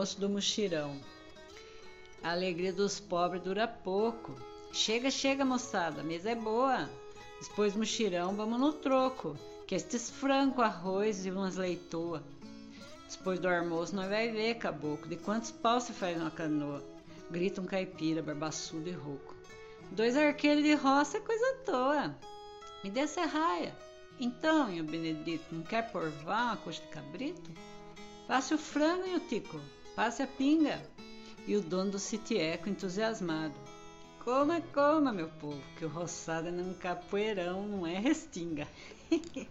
Almoço do muxirão. A alegria dos pobres dura pouco. Chega, chega, moçada, a mesa é boa. Depois muxirão, vamos no troco, que estes frango, arroz e umas leitoa. Depois do almoço, nós vai ver, caboclo, de quantos pau se faz uma canoa. Grita um caipira, barbaçudo e rouco. Dois arqueiros de roça é coisa toa. Me dê serraia. Então, e o Benedito, não quer porvar uma coxa de cabrito? Passe o frango, e o tico, passe a pinga. E o dono do sitieco entusiasmado. Coma, coma, meu povo, que o roçado num capoeirão não é restinga.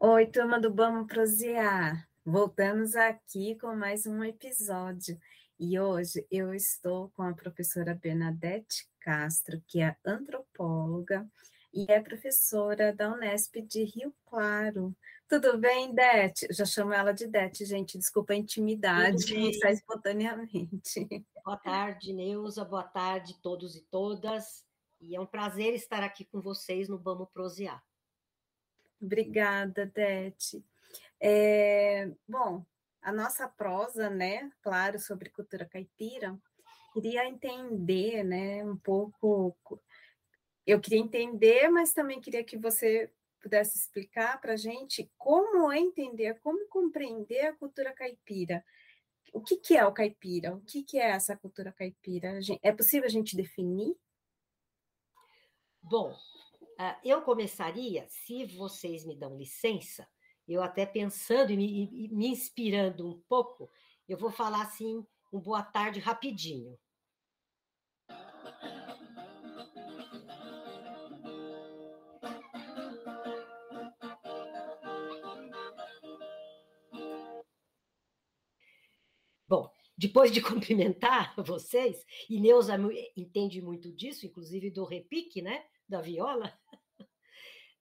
Oi, turma do Vamos Prosear. Voltamos aqui com mais um episódio. E hoje eu estou com a professora Bernadette Castro, que é antropóloga e é professora da Unesp de Rio Claro. Tudo bem, Dete? Já chamo ela de Dete, gente, desculpa a intimidade, sai espontaneamente. Boa tarde, Neuza, boa tarde todos e todas, e é um prazer estar aqui com vocês no Vamos Prosear. Obrigada, Dete. É, bom, a nossa prosa, né, claro, sobre cultura caipira, queria entender, né, um pouco eu queria entender, mas também queria que você pudesse explicar para a gente como entender, como compreender a cultura caipira. O que, que é o caipira? O que, que é essa cultura caipira? É possível a gente definir? Bom, ah, eu começaria, se vocês me dão licença, eu até pensando e me, me inspirando um pouco, eu vou falar assim, um boa tarde rapidinho. Depois de cumprimentar vocês, e Neuza entende muito disso, inclusive do repique, né, da viola,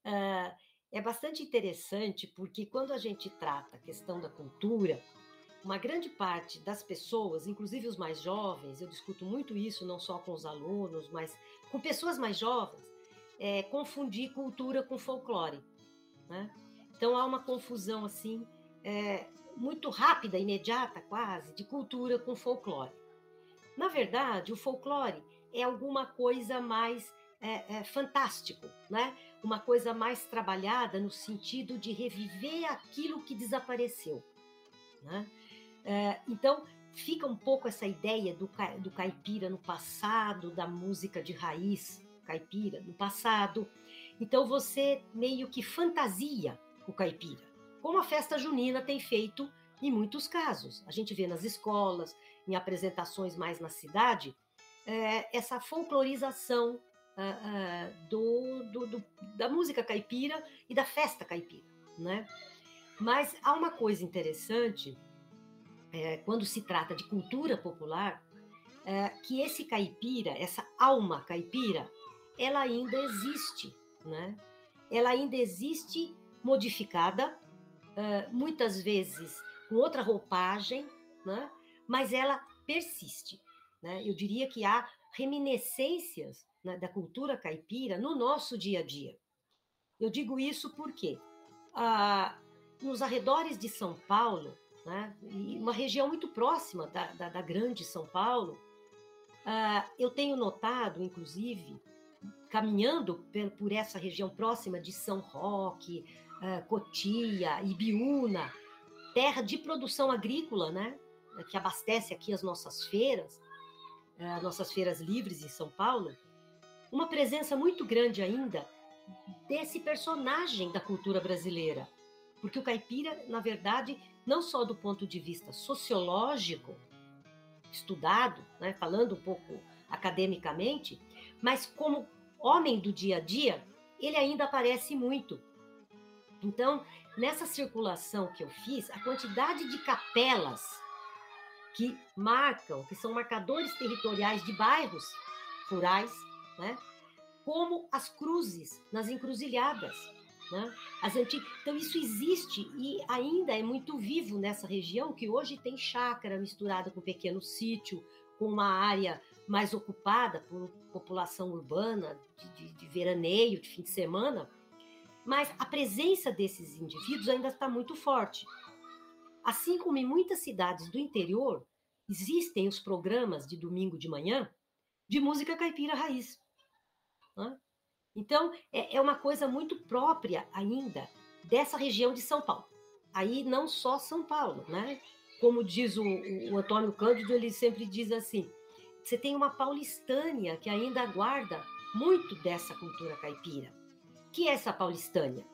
uh, é bastante interessante porque quando a gente trata a questão da cultura, uma grande parte das pessoas, inclusive os mais jovens, eu discuto muito isso não só com os alunos, mas com pessoas mais jovens, é confundir cultura com folclore. Né? Então há uma confusão assim é, muito rápida, imediata quase, de cultura com folclore. Na verdade, o folclore é alguma coisa mais é, é, fantástico, né? Uma coisa mais trabalhada no sentido de reviver aquilo que desapareceu, né? É, então fica um pouco essa ideia do, do caipira no passado, da música de raiz caipira no passado. Então você meio que fantasia o caipira como a festa junina tem feito em muitos casos. A gente vê nas escolas, em apresentações mais na cidade, é, essa folclorização uh, uh, do, do, do, da música caipira e da festa caipira, né? Mas há uma coisa interessante é, quando se trata de cultura popular, é, que esse caipira, essa alma caipira, ela ainda existe, né? Ela ainda existe modificada muitas vezes com outra roupagem, né? mas ela persiste. Né? Eu diria que há reminiscências né, da cultura caipira no nosso dia a dia. Eu digo isso porque ah, nos arredores de São Paulo, né, uma região muito próxima da, da, da grande São Paulo, ah, eu tenho notado, inclusive, caminhando por essa região próxima de São Roque, Cotia, Ibiúna, terra de produção agrícola, né? Que abastece aqui as nossas feiras, uh, nossas feiras livres em São Paulo, uma presença muito grande ainda desse personagem da cultura brasileira. Porque o caipira, na verdade, não só do ponto de vista sociológico, estudado, né, falando um pouco academicamente, mas como homem do dia a dia, ele ainda aparece muito então, nessa circulação que eu fiz, a quantidade de capelas que marcam, que são marcadores territoriais de bairros rurais, né? como as cruzes nas encruzilhadas. Né? As antigas... Então, isso existe e ainda é muito vivo nessa região, que hoje tem chácara misturada com pequeno sítio, com uma área mais ocupada por população urbana, de, de, de veraneio, de fim de semana mas a presença desses indivíduos ainda está muito forte. Assim como em muitas cidades do interior, existem os programas de domingo de manhã de música caipira raiz. Né? Então, é, é uma coisa muito própria ainda dessa região de São Paulo. Aí não só São Paulo, né? Como diz o, o Antônio Cândido, ele sempre diz assim: você tem uma paulistânia que ainda guarda muito dessa cultura caipira. Que é essa paulistânia?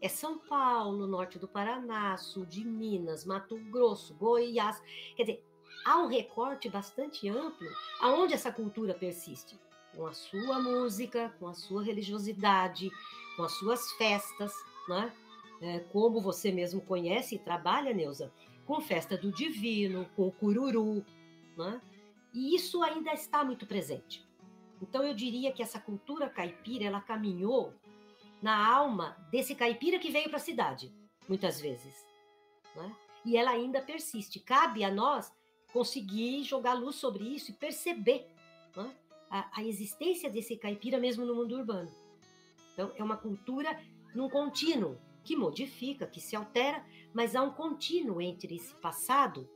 É São Paulo, norte do Paraná, sul de Minas, Mato Grosso, Goiás. Quer dizer, há um recorte bastante amplo aonde essa cultura persiste, com a sua música, com a sua religiosidade, com as suas festas, né? É, como você mesmo conhece e trabalha, Neuza, com festa do divino, com o cururu, né? E isso ainda está muito presente. Então eu diria que essa cultura caipira, ela caminhou na alma desse caipira que veio para a cidade, muitas vezes. Né? E ela ainda persiste. Cabe a nós conseguir jogar luz sobre isso e perceber né? a, a existência desse caipira mesmo no mundo urbano. Então, é uma cultura num contínuo que modifica, que se altera, mas há um contínuo entre esse passado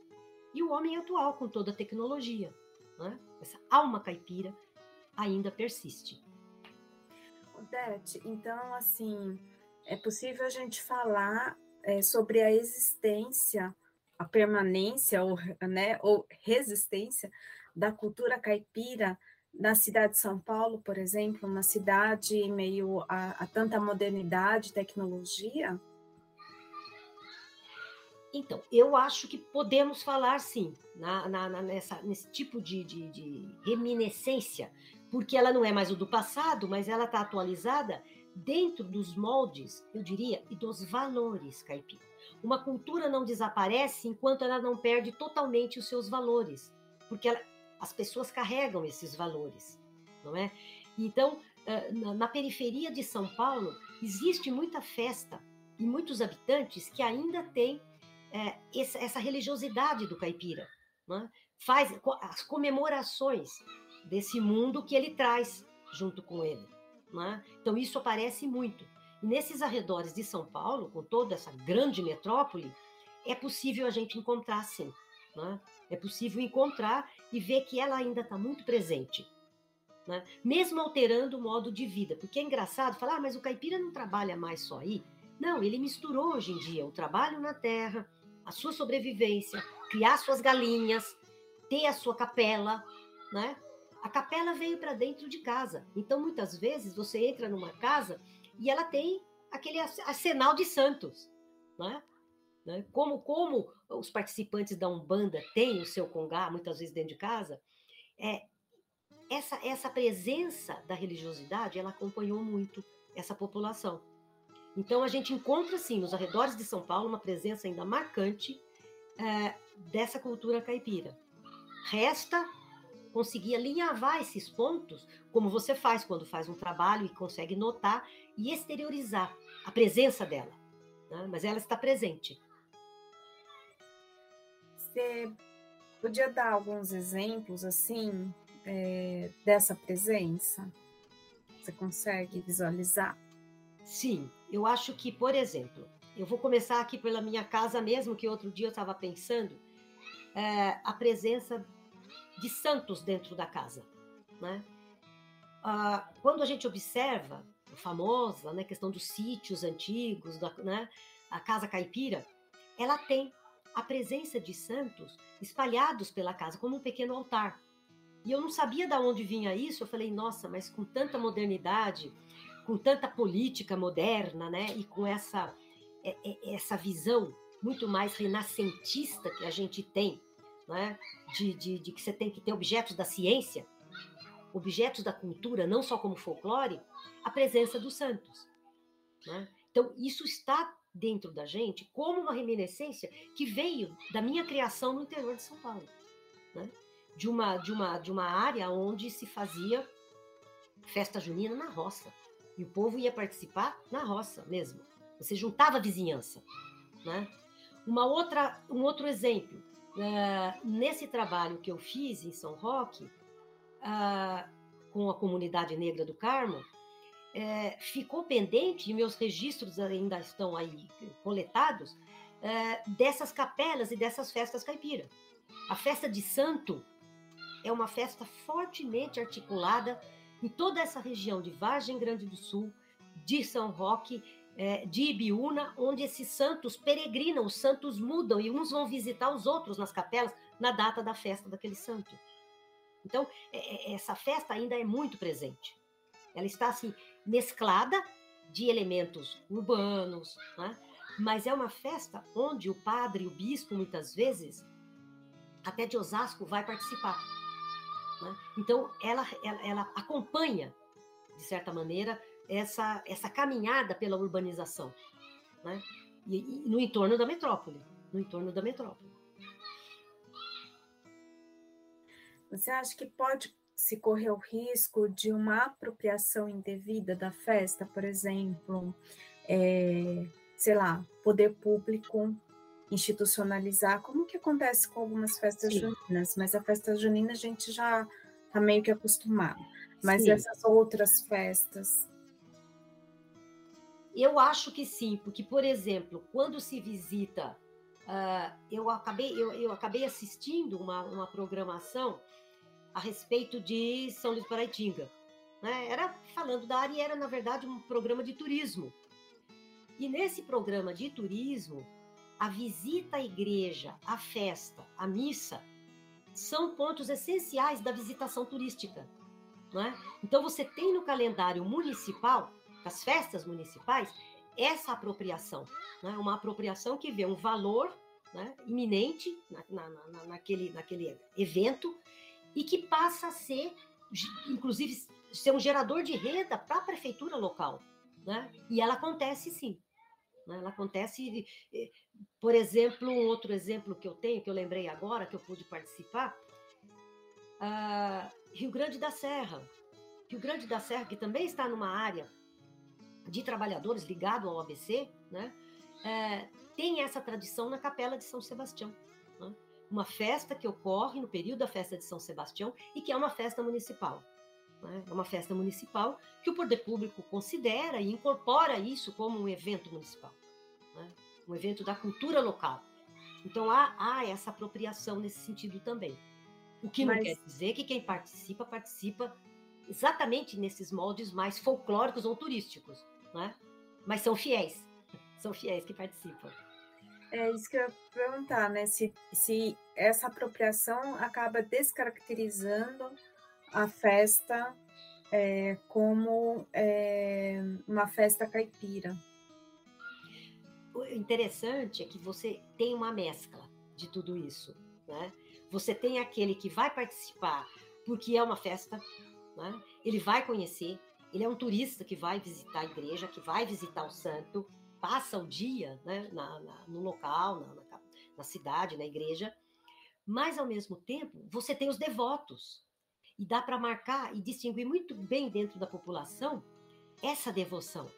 e o homem atual com toda a tecnologia. Né? Essa alma caipira ainda persiste. Odete, então, assim, é possível a gente falar é, sobre a existência, a permanência ou, né, ou resistência da cultura caipira na cidade de São Paulo, por exemplo, uma cidade meio a, a tanta modernidade tecnologia? Então, eu acho que podemos falar sim, na, na, nessa, nesse tipo de, de, de, reminiscência, porque ela não é mais o do passado, mas ela está atualizada dentro dos moldes, eu diria, e dos valores caipira. Uma cultura não desaparece enquanto ela não perde totalmente os seus valores, porque ela, as pessoas carregam esses valores, não é? Então, na periferia de São Paulo, existe muita festa e muitos habitantes que ainda têm é, essa, religiosidade do caipira, né? faz as comemorações desse mundo que ele traz junto com ele. Né? Então isso aparece muito. E nesses arredores de São Paulo, com toda essa grande metrópole, é possível a gente encontrar sim. Né? É possível encontrar e ver que ela ainda está muito presente. Né? Mesmo alterando o modo de vida. Porque é engraçado falar, ah, mas o caipira não trabalha mais só aí. Não, ele misturou hoje em dia o trabalho na terra, a sua sobrevivência, criar suas galinhas, ter a sua capela, né? A capela veio para dentro de casa. Então, muitas vezes, você entra numa casa e ela tem aquele arsenal de santos, né? né? Como, como os participantes da Umbanda têm o seu congá, muitas vezes dentro de casa, é, essa, essa presença da religiosidade, ela acompanhou muito essa população. Então a gente encontra assim nos arredores de São Paulo uma presença ainda marcante é, dessa cultura caipira. Resta conseguir alinhavar esses pontos, como você faz quando faz um trabalho e consegue notar e exteriorizar a presença dela. Né? Mas ela está presente. Você podia dar alguns exemplos assim é, dessa presença? Você consegue visualizar? Sim, eu acho que, por exemplo, eu vou começar aqui pela minha casa mesmo, que outro dia eu estava pensando, é, a presença de santos dentro da casa. Né? Ah, quando a gente observa a famosa né, questão dos sítios antigos, da, né, a casa caipira, ela tem a presença de santos espalhados pela casa, como um pequeno altar. E eu não sabia de onde vinha isso, eu falei, nossa, mas com tanta modernidade, com tanta política moderna, né, e com essa é, é, essa visão muito mais renascentista que a gente tem, né, de, de, de que você tem que ter objetos da ciência, objetos da cultura, não só como folclore, a presença dos santos. Né? Então, isso está dentro da gente como uma reminiscência que veio da minha criação no interior de São Paulo. Né? De, uma, de, uma, de uma área onde se fazia festa junina na roça. E o povo ia participar na roça mesmo. Você juntava a vizinhança. Né? Uma outra, um outro exemplo, uh, nesse trabalho que eu fiz em São Roque, uh, com a comunidade negra do Carmo, é, ficou pendente, e meus registros ainda estão aí coletados, é, dessas capelas e dessas festas caipira. A festa de santo é uma festa fortemente articulada em toda essa região de Vargem Grande do Sul, de São Roque, é, de Ibiúna, onde esses santos peregrinam, os santos mudam e uns vão visitar os outros nas capelas na data da festa daquele santo. Então, é, é, essa festa ainda é muito presente. Ela está assim mesclada de elementos urbanos, né? mas é uma festa onde o padre, o bispo, muitas vezes, até de Osasco, vai participar. Né? Então, ela, ela, ela, acompanha, de certa maneira, essa, essa caminhada pela urbanização, né? e, e no entorno da metrópole, no entorno da metrópole. Você acha que pode se correr o risco de uma apropriação indevida da festa, por exemplo, é, sei lá, poder público institucionalizar, como que acontece com algumas festas Sim. juninas, mas a festa junina a gente já está meio que acostumado. Mas sim. essas outras festas? Eu acho que sim, porque, por exemplo, quando se visita, uh, eu, acabei, eu, eu acabei assistindo uma, uma programação a respeito de São Luís Paraitinga. Né? Era falando da área e era, na verdade, um programa de turismo. E nesse programa de turismo, a visita à igreja, a festa, a missa, são pontos essenciais da visitação turística. Né? Então, você tem no calendário municipal, das festas municipais, essa apropriação. Né? Uma apropriação que vê um valor né, iminente na, na, na, naquele, naquele evento e que passa a ser, inclusive, ser um gerador de renda para a prefeitura local. Né? E ela acontece sim. Né? Ela acontece, por exemplo, um outro exemplo que eu tenho, que eu lembrei agora, que eu pude participar, uh, Rio Grande da Serra. Rio Grande da Serra, que também está numa área de trabalhadores ligado ao ABC, né? É, tem essa tradição na Capela de São Sebastião. Né? uma festa que ocorre no período da festa de São Sebastião e que é uma festa municipal. Né? É uma festa municipal que o poder público considera e incorpora isso como um evento municipal, né? um evento da cultura local. Então há, há, essa apropriação nesse sentido também. O que Mas... não quer dizer que quem participa, participa exatamente nesses moldes mais folclóricos ou turísticos, né? mas são fiéis, são fiéis que participam. É isso que eu ia perguntar, né? Se, se essa apropriação acaba descaracterizando a festa é, como é, uma festa caipira. O interessante é que você tem uma mescla de tudo isso, né? Você tem aquele que vai participar porque é uma festa, né? Ele vai conhecer, ele é um turista que vai visitar a igreja, que vai visitar o santo, passa o dia né, na, na, no local, na, na, cidade, na igreja, mas ao mesmo tempo você tem os devotos. E dá para marcar e distinguir muito bem dentro da população essa devoção.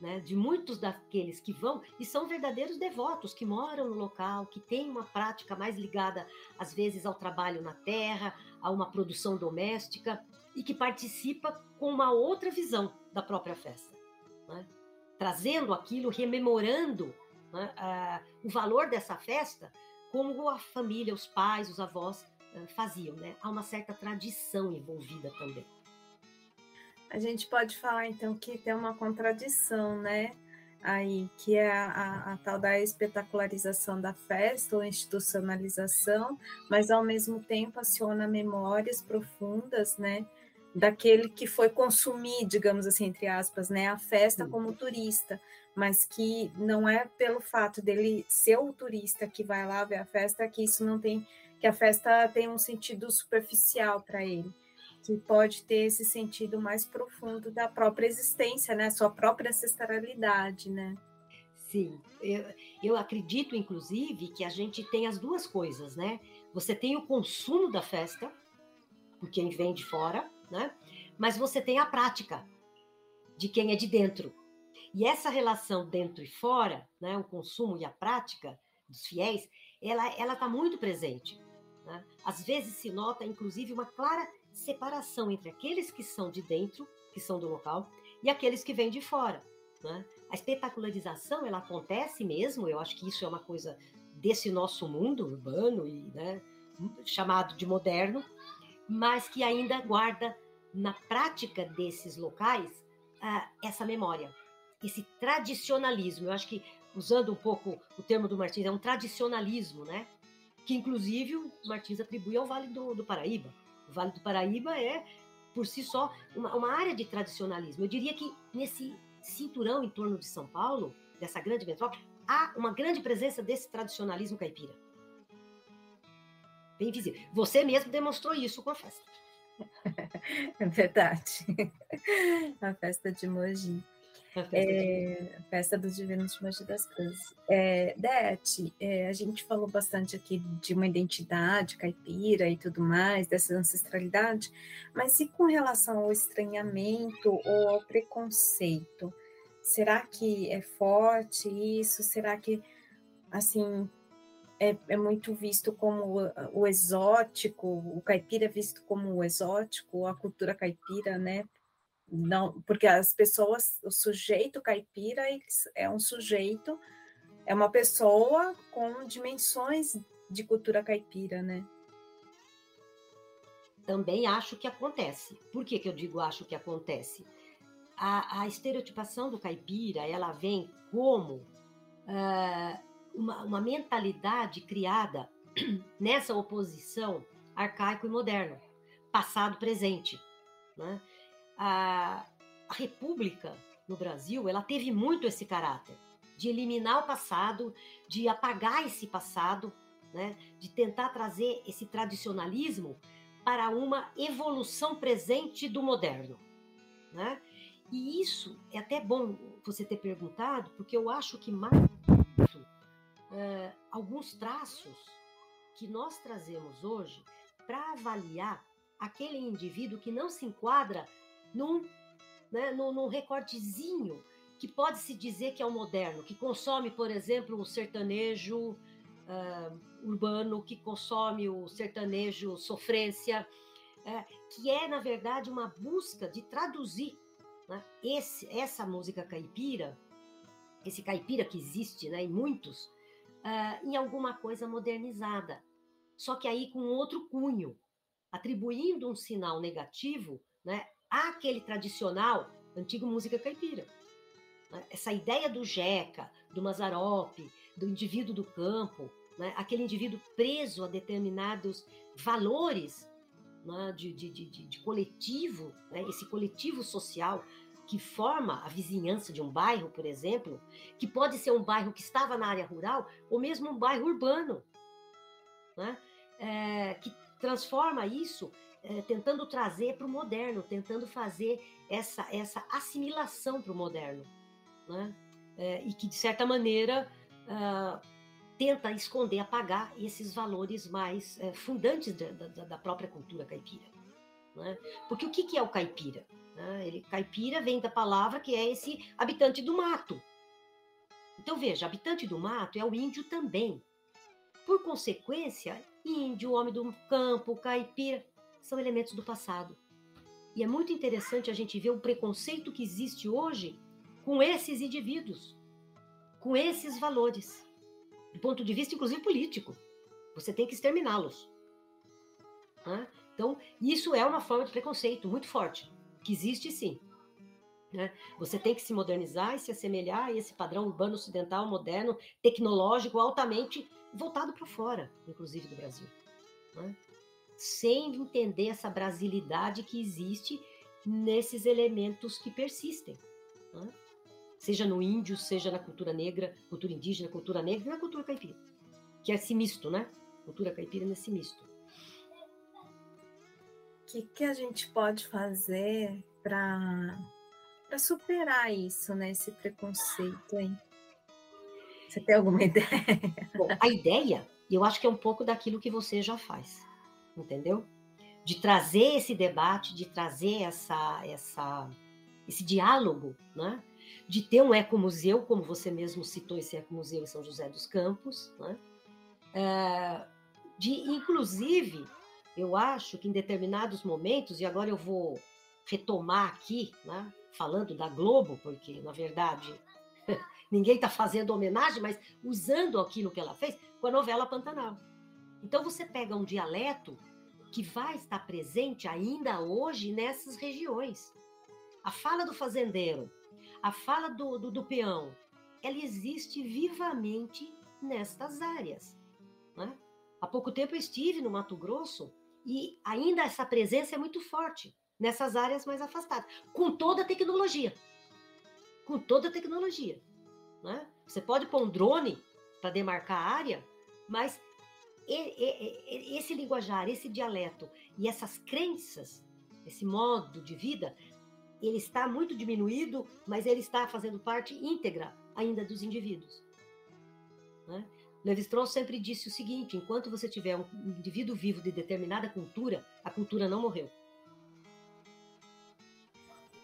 Né, de muitos daqueles que vão e são verdadeiros devotos que moram no local, que têm uma prática mais ligada às vezes ao trabalho na terra, a uma produção doméstica e que participa com uma outra visão da própria festa. Né? trazendo aquilo, rememorando né, o valor dessa festa, como a família, os pais, os avós uh, faziam. Né? Há uma certa tradição envolvida também. A gente pode falar então que tem uma contradição, né? Aí, que é a, a, a, tal da espetacularização da festa ou institucionalização, mas ao mesmo tempo aciona memórias profundas, né? Daquele que foi consumir, digamos assim, entre aspas, né, a festa como turista, mas que não é pelo fato dele ser o turista que vai lá ver a festa que isso não tem, que a festa tem um sentido superficial para ele, que pode ter esse sentido mais profundo da própria existência, né, sua própria ancestralidade, né? Sim, eu, eu acredito, inclusive, que a gente tem as duas coisas, né? Você tem o consumo da festa, por quem vem de fora, né? Mas você tem a prática de quem é de dentro. E essa relação dentro e fora, né, o consumo e a prática dos fiéis, ela ela está muito presente. Né? Às vezes se nota, inclusive, uma clara separação entre aqueles que são de dentro, que são do local, e aqueles que vêm de fora. Né? A espetacularização ela acontece mesmo, eu acho que isso é uma coisa desse nosso mundo urbano e né, chamado de moderno, mas que ainda guarda na prática desses locais uh, essa memória, esse tradicionalismo. Eu acho que usando um pouco o termo do Martins, é um tradicionalismo, né? Que inclusive o Martins atribui ao Vale do, do Paraíba. O Vale do Paraíba é por si só uma, uma área de tradicionalismo. Eu diria que nesse cinturão em torno de São Paulo, dessa grande metrópole, há uma grande presença desse tradicionalismo caipira. Bem visível. Você mesmo demonstrou isso com a festa. É verdade. A festa de Mogi. A festa, é, de... festa do Divino de Mogi das Cruzes. É, Dete, é, a gente falou bastante aqui de uma identidade caipira e tudo mais, dessa ancestralidade, mas e com relação ao estranhamento ou ao preconceito? Será que é forte isso? Será que, assim, é, é, muito visto como o, o, exótico, o caipira é visto como o exótico, a cultura caipira, né? Não, porque as pessoas, o sujeito caipira é um sujeito, é uma pessoa com dimensões de cultura caipira, né? Também acho que acontece. Por que, que eu digo acho que acontece? A, a estereotipação do caipira, ela vem como uh, uma, uma mentalidade criada nessa oposição arcaico e moderno, passado presente. Né? A, a República no Brasil ela teve muito esse caráter de eliminar o passado, de apagar esse passado, né? de tentar trazer esse tradicionalismo para uma evolução presente do moderno. Né? E isso é até bom você ter perguntado, porque eu acho que mais é, alguns traços que nós trazemos hoje para avaliar aquele indivíduo que não se enquadra num, né, num, num recortezinho que pode se dizer que é o moderno, que consome, por exemplo, o sertanejo uh, urbano, que consome o sertanejo sofrência, uh, que é, na verdade, uma busca de traduzir né, esse, essa música caipira, esse caipira que existe né, em muitos, uh, em alguma coisa modernizada. Só que aí com outro cunho, atribuindo um sinal negativo né, àquele tradicional antigo música caipira. Né? Essa ideia do jeca, do mazarope, do indivíduo do campo, né? aquele indivíduo preso a determinados valores né? de, de, de, de, coletivo, né? esse coletivo social que forma a vizinhança de um bairro, por exemplo, que pode ser um bairro que estava na área rural ou mesmo um bairro urbano, né? É, que transforma isso é, tentando trazer para o moderno, tentando fazer essa, essa assimilação para o moderno, né? É, e que, de certa maneira, uh, tenta esconder, apagar esses valores mais é, fundantes da, da, da, própria cultura caipira. Né? Porque o que, que é o caipira? Né? Ele, caipira vem da palavra que é esse habitante do mato. Então veja, habitante do mato é o índio também. Por consequência, índio, homem do campo, caipira, são elementos do passado. E é muito interessante a gente ver o preconceito que existe hoje com esses indivíduos, com esses valores, do ponto de vista, inclusive, político. Você tem que exterminá-los. Né? Então, isso é uma forma de preconceito muito forte que existe sim. Né? Você tem que se modernizar e se assemelhar a esse padrão urbano ocidental, moderno, tecnológico, altamente voltado para fora, inclusive do Brasil. Né? Sem entender essa brasilidade que existe nesses elementos que persistem. Né? Seja no índio, seja na cultura negra, cultura indígena, cultura negra e na cultura caipira. Que é esse misto, né? Cultura caipira nesse misto que, que a gente pode fazer para superar isso, né? Esse preconceito aí? Você tem alguma ideia? Bom, a ideia, eu acho que é um pouco daquilo que você já faz, entendeu? De trazer esse debate, de trazer essa, essa, esse diálogo, né? De ter um ecomuseu, como você mesmo citou esse ecomuseu em São José dos Campos, né? É, de, inclusive, eu acho que em determinados momentos, e agora eu vou retomar aqui, né, falando da Globo, porque, na verdade, ninguém está fazendo homenagem, mas usando aquilo que ela fez com a novela Pantanal. Então, você pega um dialeto que vai estar presente ainda hoje nessas regiões. A fala do fazendeiro, a fala do, do, do peão, ela existe vivamente nestas áreas. Né? Há pouco tempo eu estive no Mato Grosso e ainda essa presença é muito forte nessas áreas mais afastadas, com toda a tecnologia. Com toda a tecnologia. Né? Você pode pôr um drone para demarcar a área, mas esse linguajar, esse dialeto e essas crenças, esse modo de vida, ele está muito diminuído, mas ele está fazendo parte íntegra ainda dos indivíduos. Né? Levi-Strauss sempre disse o seguinte: enquanto você tiver um indivíduo vivo de determinada cultura, a cultura não morreu.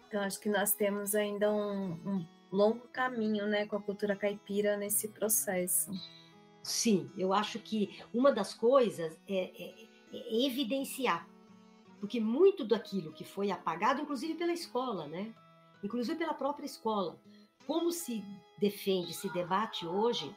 Então, acho que nós temos ainda um, um longo caminho né, com a cultura caipira nesse processo. Sim, eu acho que uma das coisas é, é, é evidenciar, porque muito daquilo que foi apagado, inclusive pela escola, né? Inclusive pela própria escola, como se defende, se debate hoje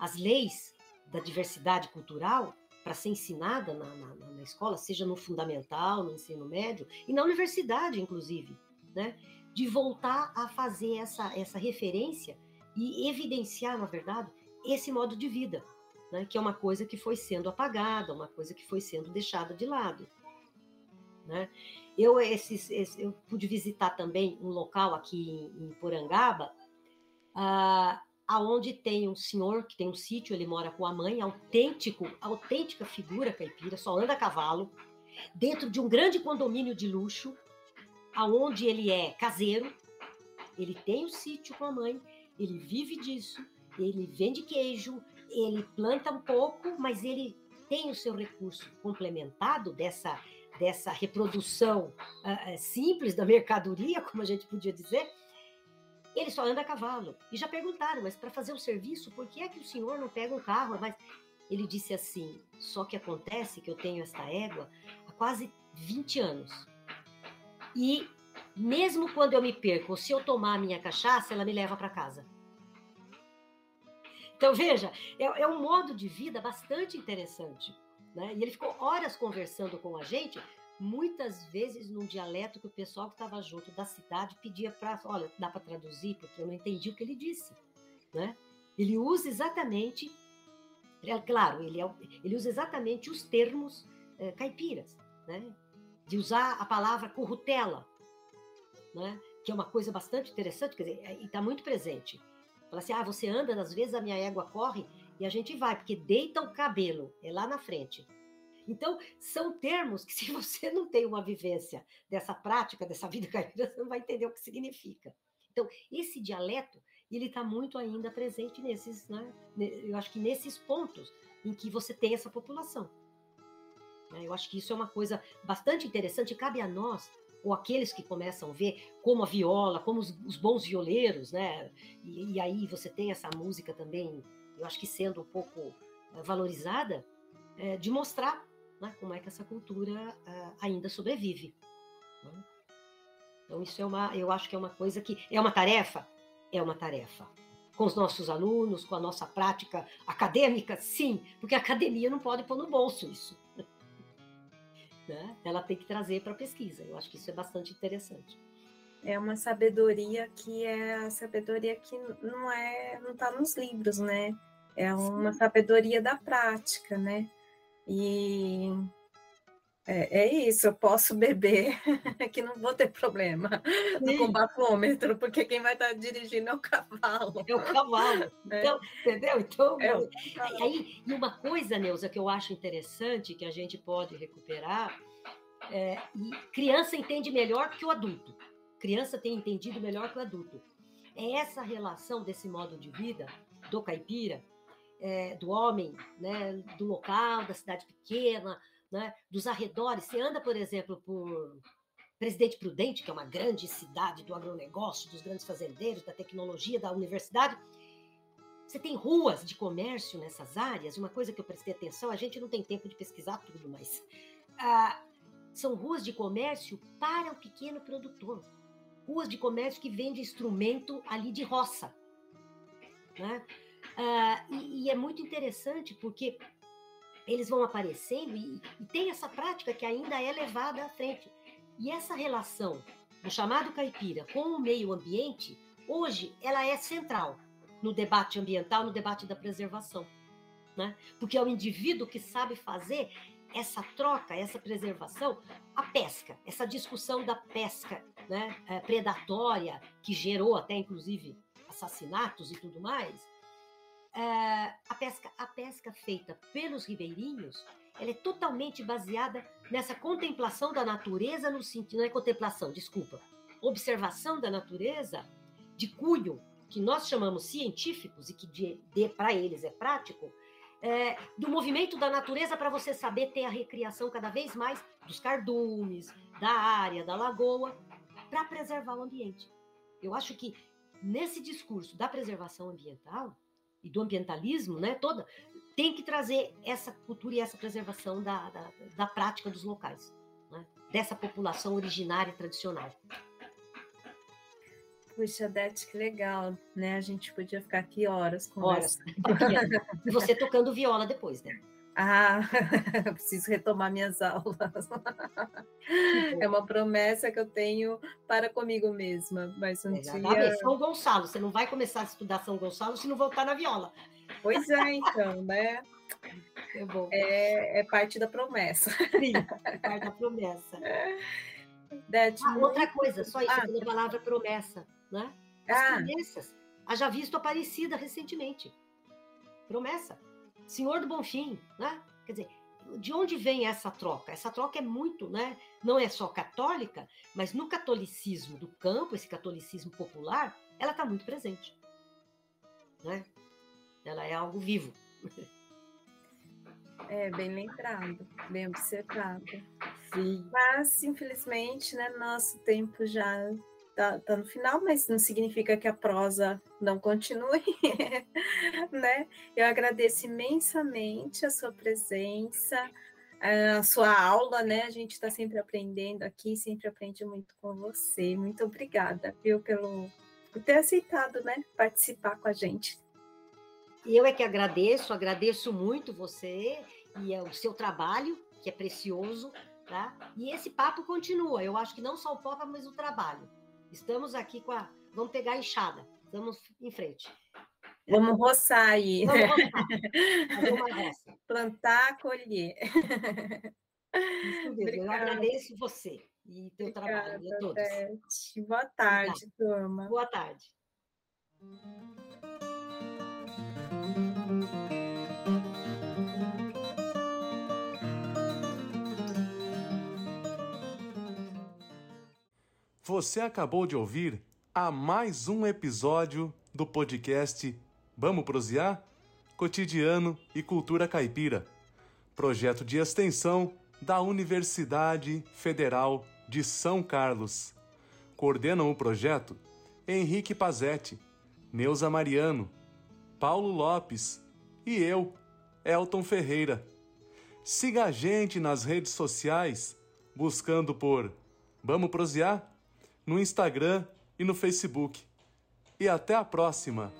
as leis da diversidade cultural para ser ensinada na, na, na, escola, seja no fundamental, no ensino médio e na universidade, inclusive, né? De voltar a fazer essa, essa referência e evidenciar, na verdade, esse modo de vida, né? Que é uma coisa que foi sendo apagada, uma coisa que foi sendo deixada de lado, né? Eu, esses, esse, eu pude visitar também um local aqui em, em Porangaba, ah, aonde tem um senhor que tem um sítio, ele mora com a mãe, autêntico, autêntica figura caipira, só anda a cavalo, dentro de um grande condomínio de luxo, aonde ele é caseiro, ele tem o um sítio com a mãe, ele vive disso, ele vende queijo, ele planta um pouco, mas ele tem o seu recurso complementado dessa dessa reprodução uh, simples da mercadoria, como a gente podia dizer, ele só anda a cavalo. E já perguntaram, mas para fazer o serviço, por que é que o senhor não pega um carro? Mas ele disse assim: só que acontece que eu tenho esta égua há quase 20 anos. E mesmo quando eu me perco, se eu tomar a minha cachaça, ela me leva para casa. Então, veja, é, é, um modo de vida bastante interessante. Né? E ele ficou horas conversando com a gente muitas vezes num dialeto que o pessoal que estava junto da cidade pedia para, olha, dá para traduzir porque eu não entendi o que ele disse, né? Ele usa exatamente, é, claro, ele, é, ele usa exatamente os termos é, caipiras, né? De usar a palavra corrutela, né? Que é uma coisa bastante interessante, quer dizer, e está muito presente. Fala assim, ah, você anda, às vezes a minha égua corre e a gente vai, porque deita o cabelo, é lá na frente. Então, são termos que, se você não tem uma vivência dessa prática, dessa vida caipira, você não vai entender o que significa. Então, esse dialeto, ele está muito ainda presente nesses, né? Eu acho que nesses pontos em que você tem essa população. Né? Eu acho que isso é uma coisa bastante interessante, cabe a nós, ou aqueles que começam a ver como a viola, como os, os bons violeiros, né? E, e, aí você tem essa música também, eu acho que sendo um pouco eh, valorizada, é, de mostrar né, como é que essa cultura uh, ainda sobrevive. Né? Então, isso é uma, eu acho que é uma coisa que é uma tarefa? É uma tarefa. Com os nossos alunos, com a nossa prática acadêmica, sim, porque a academia não pode pôr no bolso isso. né? Ela tem que trazer para a pesquisa. Eu acho que isso é bastante interessante. É uma sabedoria que é a sabedoria que não é, não está nos livros, né? É uma sim. sabedoria da prática, né? E é, é, isso, eu posso beber, que não vou ter problema no combafômetro, porque quem vai estar dirigindo é o cavalo. É o cavalo. É. Então, entendeu? Então, é aí, e uma coisa, Neuza, que eu acho interessante, que a gente pode recuperar, é, criança entende melhor que o adulto. Criança tem entendido melhor que o adulto. É essa relação desse modo de vida do caipira é, do homem, né, do local, da cidade pequena, né, dos arredores. Você anda, por exemplo, por Presidente Prudente, que é uma grande cidade do agronegócio, dos grandes fazendeiros, da tecnologia, da universidade. Você tem ruas de comércio nessas áreas. Uma coisa que eu prestei atenção, a gente não tem tempo de pesquisar tudo, mas ah, são ruas de comércio para o pequeno produtor. ruas de comércio que vende instrumento ali de roça. Né? Ah, e, e, é muito interessante porque eles vão aparecendo e, e tem essa prática que ainda é levada à frente. E essa relação do chamado caipira com o meio ambiente, hoje, ela é central no debate ambiental, no debate da preservação. Né? Porque é o indivíduo que sabe fazer essa troca, essa preservação, a pesca, essa discussão da pesca né, é, predatória, que gerou até, inclusive, assassinatos e tudo mais, é, a, pesca, a pesca feita pelos ribeirinhos, ela é totalmente baseada nessa contemplação da natureza no sentido, não é contemplação, desculpa, observação da natureza de cunho que nós chamamos científicos e que para eles é prático, é, do movimento da natureza para você saber ter a recriação cada vez mais dos cardumes, da área, da lagoa, para preservar o ambiente. Eu acho que nesse discurso da preservação ambiental e do ambientalismo, né, toda, tem que trazer essa cultura e essa preservação da, da, da prática dos locais, né, dessa população originária e tradicional. Puxa, Dete, que legal, né? A gente podia ficar aqui horas conversando. Horas. E você tocando viola depois, né? Ah, preciso retomar minhas aulas. É uma promessa que eu tenho para comigo mesma. Mas um é, dia. São Gonçalo, você não vai começar a estudar São Gonçalo se não voltar na viola. Pois é, então, né? É, bom. É, é parte da promessa. Sim, é parte da promessa. Ah. Outra coisa, só isso, ah, a palavra promessa né? As ah. promessas. Haja visto Aparecida recentemente. Promessa. Senhor do Bonfim, né? Quer dizer, de onde vem essa troca? Essa troca é muito, né? Não é só católica, mas no catolicismo do campo, esse catolicismo popular, ela está muito presente, né? Ela é algo vivo. É bem lembrado, bem observado. Sim. Mas infelizmente, né? Nosso tempo já tá, tá no final, mas não significa que a prosa não continue, né? Eu agradeço imensamente a sua presença, a sua aula, né? A gente está sempre aprendendo aqui, sempre aprende muito com você. Muito obrigada, viu, pelo por ter aceitado, né, participar com a gente. E eu é que agradeço, agradeço muito você e o seu trabalho, que é precioso, tá? E esse papo continua. Eu acho que não só o papo, mas o trabalho. Estamos aqui com a. Vamos pegar a enxada. Estamos em frente. Vamos roçar aí. Vamos roçar. Plantar, colher. Isso mesmo. Eu agradeço você e teu Obrigada, trabalho a todos. Beth. Boa tarde, turma. Boa tarde. Você acabou de ouvir a mais um episódio do podcast Vamos Prosear? Cotidiano e Cultura Caipira, projeto de extensão da Universidade Federal de São Carlos. Coordenam o projeto Henrique Pazetti, Neuza Mariano, Paulo Lopes e eu, Elton Ferreira. Siga a gente nas redes sociais buscando por Vamos Prosear? No Instagram e no Facebook. E até a próxima!